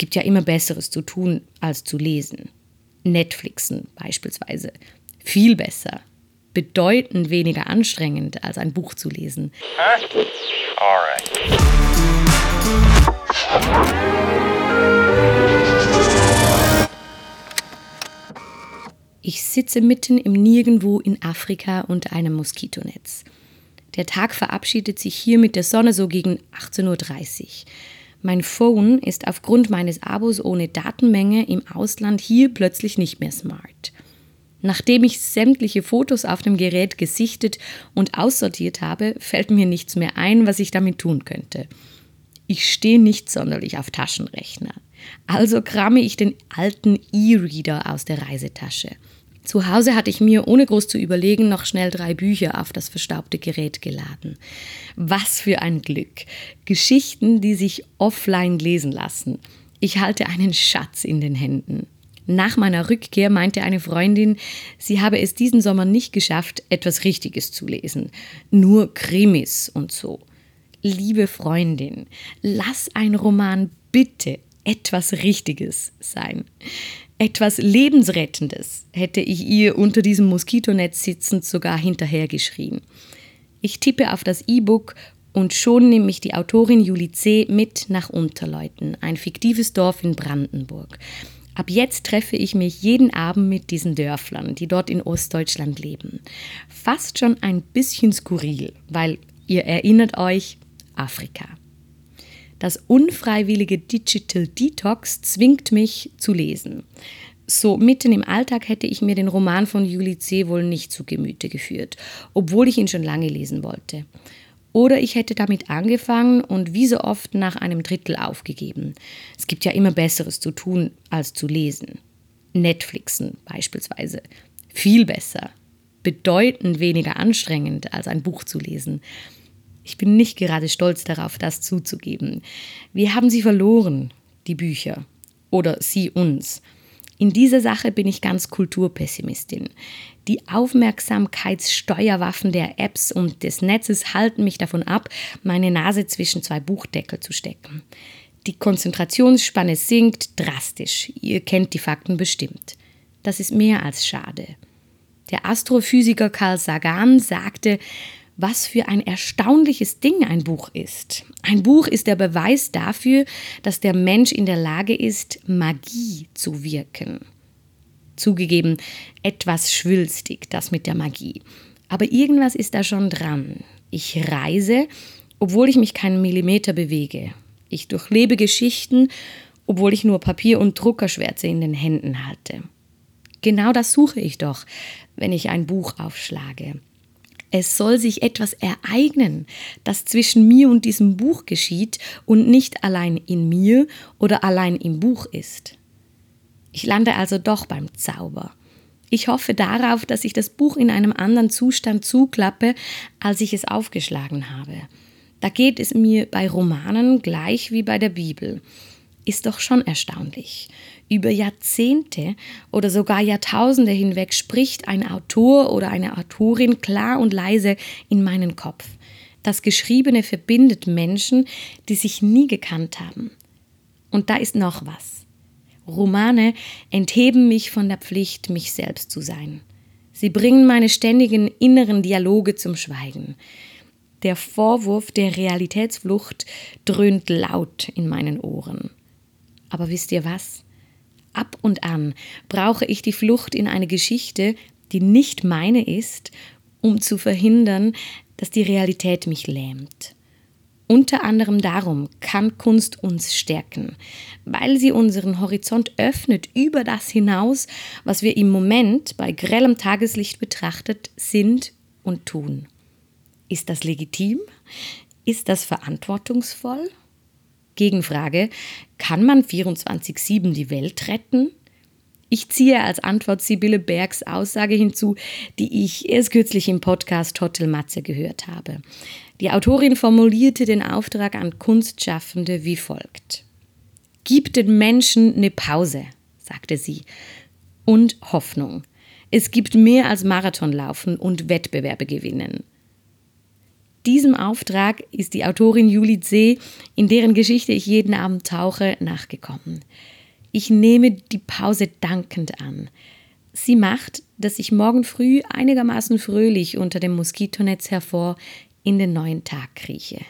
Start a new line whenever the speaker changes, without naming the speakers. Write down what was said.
gibt ja immer Besseres zu tun, als zu lesen. Netflixen beispielsweise. Viel besser. Bedeutend weniger anstrengend, als ein Buch zu lesen. Huh? Ich sitze mitten im Nirgendwo in Afrika unter einem Moskitonetz. Der Tag verabschiedet sich hier mit der Sonne so gegen 18.30 Uhr. Mein Phone ist aufgrund meines Abos ohne Datenmenge im Ausland hier plötzlich nicht mehr smart. Nachdem ich sämtliche Fotos auf dem Gerät gesichtet und aussortiert habe, fällt mir nichts mehr ein, was ich damit tun könnte. Ich stehe nicht sonderlich auf Taschenrechner. Also kramme ich den alten E-Reader aus der Reisetasche. Zu Hause hatte ich mir, ohne groß zu überlegen, noch schnell drei Bücher auf das verstaubte Gerät geladen. Was für ein Glück. Geschichten, die sich offline lesen lassen. Ich halte einen Schatz in den Händen. Nach meiner Rückkehr meinte eine Freundin, sie habe es diesen Sommer nicht geschafft, etwas Richtiges zu lesen. Nur Krimis und so. Liebe Freundin, lass ein Roman bitte etwas Richtiges sein. Etwas Lebensrettendes hätte ich ihr unter diesem Moskitonetz sitzend sogar hinterhergeschrien. Ich tippe auf das E-Book und schon nimmt mich die Autorin Julie C. mit nach Unterleuten, ein fiktives Dorf in Brandenburg. Ab jetzt treffe ich mich jeden Abend mit diesen Dörflern, die dort in Ostdeutschland leben. Fast schon ein bisschen skurril, weil ihr erinnert euch, Afrika. Das unfreiwillige Digital Detox zwingt mich zu lesen. So mitten im Alltag hätte ich mir den Roman von Julie C. wohl nicht zu Gemüte geführt, obwohl ich ihn schon lange lesen wollte. Oder ich hätte damit angefangen und wie so oft nach einem Drittel aufgegeben. Es gibt ja immer Besseres zu tun, als zu lesen. Netflixen beispielsweise. Viel besser. Bedeutend weniger anstrengend, als ein Buch zu lesen. Ich bin nicht gerade stolz darauf, das zuzugeben. Wir haben sie verloren, die Bücher. Oder sie uns. In dieser Sache bin ich ganz Kulturpessimistin. Die Aufmerksamkeitssteuerwaffen der Apps und des Netzes halten mich davon ab, meine Nase zwischen zwei Buchdeckel zu stecken. Die Konzentrationsspanne sinkt drastisch. Ihr kennt die Fakten bestimmt. Das ist mehr als schade. Der Astrophysiker Carl Sagan sagte, was für ein erstaunliches Ding ein Buch ist. Ein Buch ist der Beweis dafür, dass der Mensch in der Lage ist, Magie zu wirken. Zugegeben, etwas schwülstig, das mit der Magie. Aber irgendwas ist da schon dran. Ich reise, obwohl ich mich keinen Millimeter bewege. Ich durchlebe Geschichten, obwohl ich nur Papier und Druckerschwärze in den Händen halte. Genau das suche ich doch, wenn ich ein Buch aufschlage. Es soll sich etwas ereignen, das zwischen mir und diesem Buch geschieht und nicht allein in mir oder allein im Buch ist. Ich lande also doch beim Zauber. Ich hoffe darauf, dass ich das Buch in einem anderen Zustand zuklappe, als ich es aufgeschlagen habe. Da geht es mir bei Romanen gleich wie bei der Bibel. Ist doch schon erstaunlich. Über Jahrzehnte oder sogar Jahrtausende hinweg spricht ein Autor oder eine Autorin klar und leise in meinen Kopf. Das Geschriebene verbindet Menschen, die sich nie gekannt haben. Und da ist noch was. Romane entheben mich von der Pflicht, mich selbst zu sein. Sie bringen meine ständigen inneren Dialoge zum Schweigen. Der Vorwurf der Realitätsflucht dröhnt laut in meinen Ohren. Aber wisst ihr was? Ab und an brauche ich die Flucht in eine Geschichte, die nicht meine ist, um zu verhindern, dass die Realität mich lähmt. Unter anderem darum kann Kunst uns stärken, weil sie unseren Horizont öffnet über das hinaus, was wir im Moment bei grellem Tageslicht betrachtet sind und tun. Ist das legitim? Ist das verantwortungsvoll? Gegenfrage, kann man 24-7 die Welt retten? Ich ziehe als Antwort Sibylle Bergs Aussage hinzu, die ich erst kürzlich im Podcast Hotel Matze gehört habe. Die Autorin formulierte den Auftrag an Kunstschaffende wie folgt. Gib den Menschen eine Pause, sagte sie, und Hoffnung. Es gibt mehr als Marathonlaufen und Wettbewerbe gewinnen. Diesem Auftrag ist die Autorin Julie C., in deren Geschichte ich jeden Abend tauche, nachgekommen. Ich nehme die Pause dankend an. Sie macht, dass ich morgen früh einigermaßen fröhlich unter dem Moskitonetz hervor in den neuen Tag krieche.